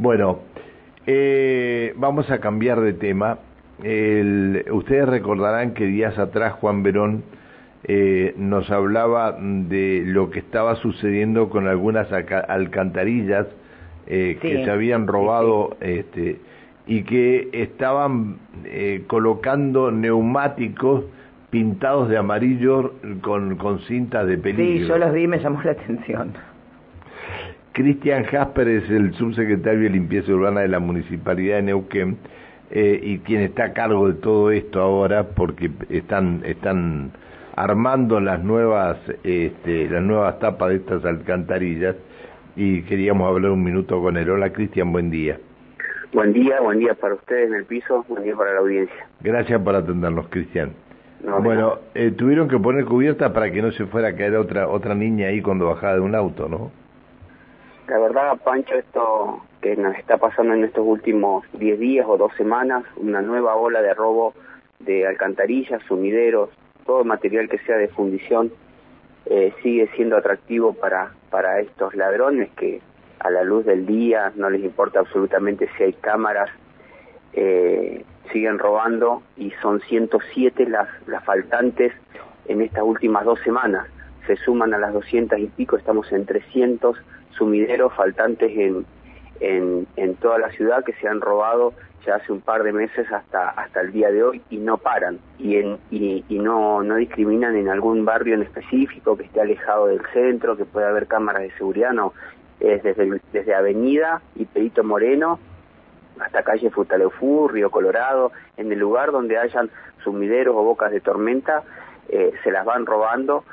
Bueno, eh, vamos a cambiar de tema. ustedes recordarán que días atrás Juan Verón eh, nos hablaba de lo que estaba sucediendo con algunas alcantarillas eh, que se habían robado este, y que estaban eh, colocando neumáticos pintados de amarillo con, con cintas de peligro. Sí, yo los vi y me llamó la atención. Cristian Jasper es el subsecretario de Limpieza Urbana de la Municipalidad de Neuquén eh, y quien está a cargo de todo esto ahora porque están, están armando las nuevas, este, las nuevas tapas de estas alcantarillas y queríamos hablar un minuto con él. Hola Cristian, buen día. Buen día, buen día para ustedes en el piso, buen día para la audiencia. Gracias por atendernos, Cristian. bueno, eh, tuvieron que poner cubierta para que no se fuera a caer otra otra niña ahí cuando bajaba de un auto, ¿no? La verdad, Pancho, esto que nos está pasando en estos últimos 10 días o dos semanas, una nueva ola de robo de alcantarillas, sumideros, todo material que sea de fundición, eh, sigue siendo atractivo para, para estos ladrones que a la luz del día no les importa absolutamente si hay cámaras, eh, siguen robando y son 107 las, las faltantes en estas últimas dos semanas. Se suman a las 200 y pico, estamos en 300 sumideros faltantes en, en, en toda la ciudad que se han robado ya hace un par de meses hasta hasta el día de hoy y no paran. Y en, y, no no discriminan en algún barrio en específico que esté alejado del centro que pueda haber cámaras de seguridad no. Es desde desde Avenida y Perito Moreno hasta calle Futaleufú, Río Colorado en el lugar donde hayan sumideros o bocas de tormenta eh, se las van robando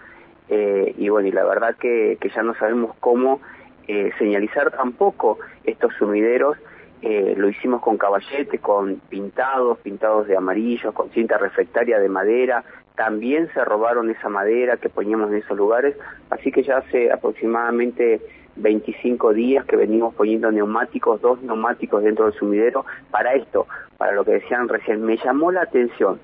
eh, y bueno y la verdad que, que ya no sabemos cómo eh, señalizar tampoco estos sumideros eh, lo hicimos con caballete, con pintados, pintados de amarillo, con cinta reflectaria de madera. También se robaron esa madera que poníamos en esos lugares, así que ya hace aproximadamente 25 días que venimos poniendo neumáticos, dos neumáticos dentro del sumidero para esto, para lo que decían recién. Me llamó la atención,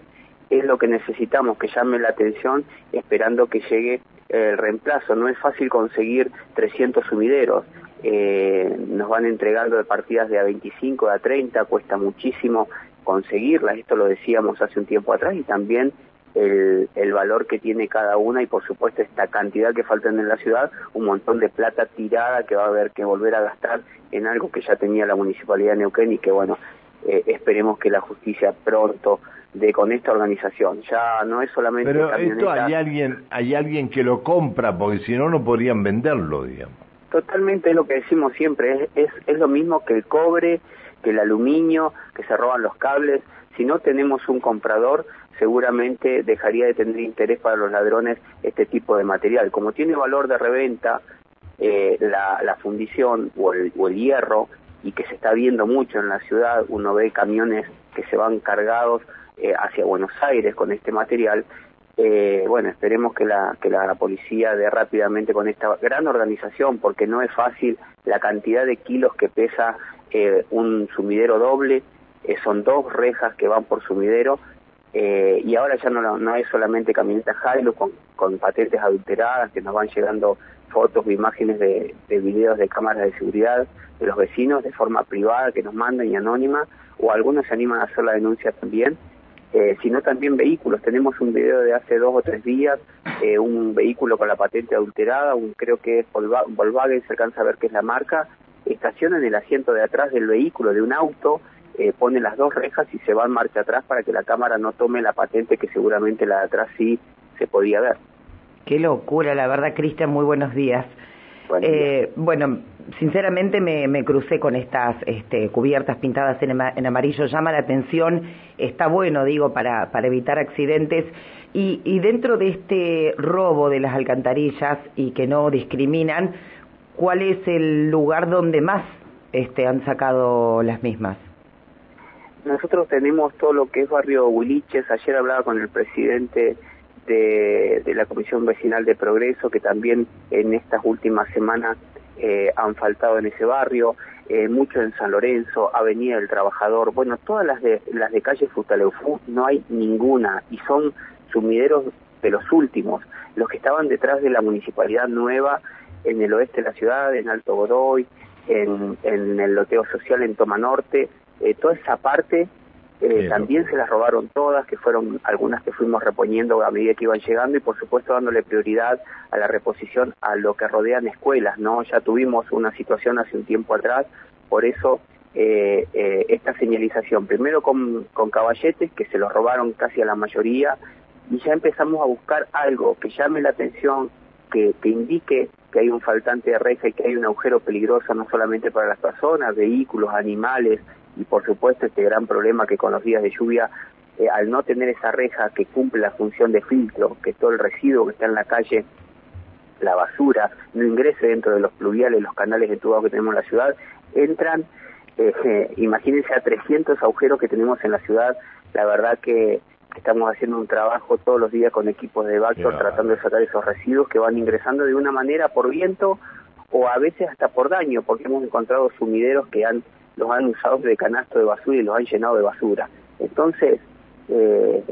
es lo que necesitamos, que llame la atención esperando que llegue el reemplazo. No es fácil conseguir 300 sumideros eh, nos van entregando de partidas de a 25, a 30, cuesta muchísimo conseguirlas, esto lo decíamos hace un tiempo atrás, y también el, el, valor que tiene cada una y por supuesto esta cantidad que faltan en la ciudad, un montón de plata tirada que va a haber que volver a gastar en algo que ya tenía la Municipalidad de Neuquén y que bueno, eh, esperemos que la justicia pronto de con esta organización. Ya no es solamente Pero esto hay alguien, hay alguien que lo compra porque si no no podrían venderlo, digamos. Totalmente es lo que decimos siempre, es, es, lo mismo que el cobre, que el aluminio, que se roban los cables. Si no tenemos un comprador, seguramente dejaría de tener interés para los ladrones este tipo de material. Como tiene valor de reventa eh, la, la, fundición o el, o el hierro, y que se está viendo mucho en la ciudad, uno ve camiones que se van cargados eh, hacia Buenos Aires con este material, eh, bueno, esperemos que la, que la policía dé rápidamente con esta gran organización, porque no es fácil la cantidad de kilos que pesa eh, un sumidero doble, son dos rejas que van por sumidero, eh, y ahora ya no, no es solamente camionetas Hilux con, patentes adulteradas, que nos van llegando fotos o imágenes de, de videos de cámaras de seguridad de los vecinos de forma privada que nos mandan y anónima, o algunos se animan a hacer la denuncia también, eh, sino también vehículos. Tenemos un video de hace dos o tres días, eh, un vehículo con la patente adulterada, un creo que es Volkswagen, se alcanza a ver que es la marca, estaciona en el asiento de atrás del vehículo, de un auto, eh, pone las dos rejas y se va en marcha atrás para que la cámara no tome la patente que seguramente la de atrás sí se podía ver. Qué locura, la verdad, Cristian, muy buenos días. Eh, bueno, sinceramente me, me, crucé con estas este, cubiertas pintadas en, en, amarillo, llama la atención, está bueno, digo, para, para evitar accidentes. Y, y dentro de este robo de las alcantarillas y que no discriminan, ¿cuál es el lugar donde más este, han sacado las mismas? Nosotros tenemos todo lo que es barrio Huiliches, ayer hablaba con el presidente de, de, la Comisión Vecinal de Progreso, que también en estas últimas semanas eh, han faltado en ese barrio, eh, mucho en San Lorenzo, Avenida del Trabajador, bueno, todas las de, las de calle Futaleufú no hay ninguna y son sumideros de los últimos, los que estaban detrás de la municipalidad nueva en el oeste de la ciudad, en Alto Godoy, en, en el loteo social en Toma Norte, eh, toda esa parte eh, también se las robaron todas, que fueron algunas que fuimos reponiendo a medida que iban llegando y por supuesto dándole prioridad a la reposición a lo que rodean escuelas, ¿no? Ya tuvimos una situación hace un tiempo atrás, por eso eh, eh, esta señalización, primero con, con caballetes que se los robaron casi a la mayoría y ya empezamos a buscar algo que llame la atención, que, que indique que hay un faltante de reja y que hay un agujero peligroso no solamente para las personas, vehículos, animales, y por supuesto este gran problema que con los días de lluvia, eh, al no tener esa reja que cumple la función de filtro, que todo el residuo que está en la calle, la basura, no ingrese dentro de los pluviales, los canales de tubado que tenemos en la ciudad, entran, eh, imagínense a 300 agujeros que tenemos en la ciudad, la verdad que estamos haciendo un trabajo todos los días con equipos de Bactor tratando de sacar esos residuos que van ingresando de una manera por viento o a veces hasta por daño, porque hemos encontrado sumideros que han los han usado de canasto de basura y los han llenado de basura. Entonces, eh,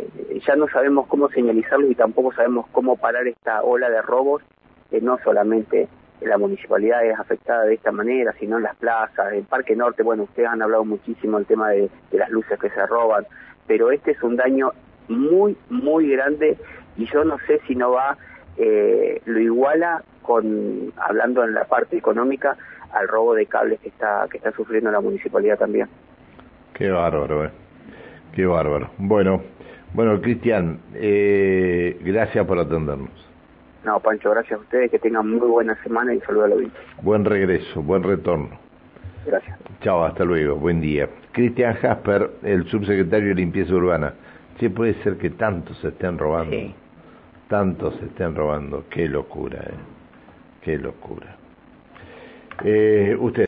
ya no sabemos cómo señalizarlos y tampoco sabemos cómo parar esta ola de robos, que no solamente la municipalidad es afectada de esta manera, sino en las plazas, en Parque Norte, bueno, ustedes han hablado muchísimo del tema de, las luces que se roban, pero este es un daño muy, muy grande y yo no sé si no va, eh, lo iguala con, hablando en la parte económica, al robo de cables que está que está sufriendo la municipalidad también. Qué bárbaro, eh. Qué bárbaro. Bueno, bueno, Cristian, eh, gracias por atendernos. No, Pancho, gracias a ustedes, que tengan muy buena semana y saludos a la audiencia. Buen regreso, buen retorno. Gracias. Chao, hasta luego, buen día. Cristian Jasper, el subsecretario de Limpieza Urbana. Sí, puede ser que tantos se estén robando. Sí. Tantos se estén robando. Qué locura, ¿eh? Qué locura. Eh, usted.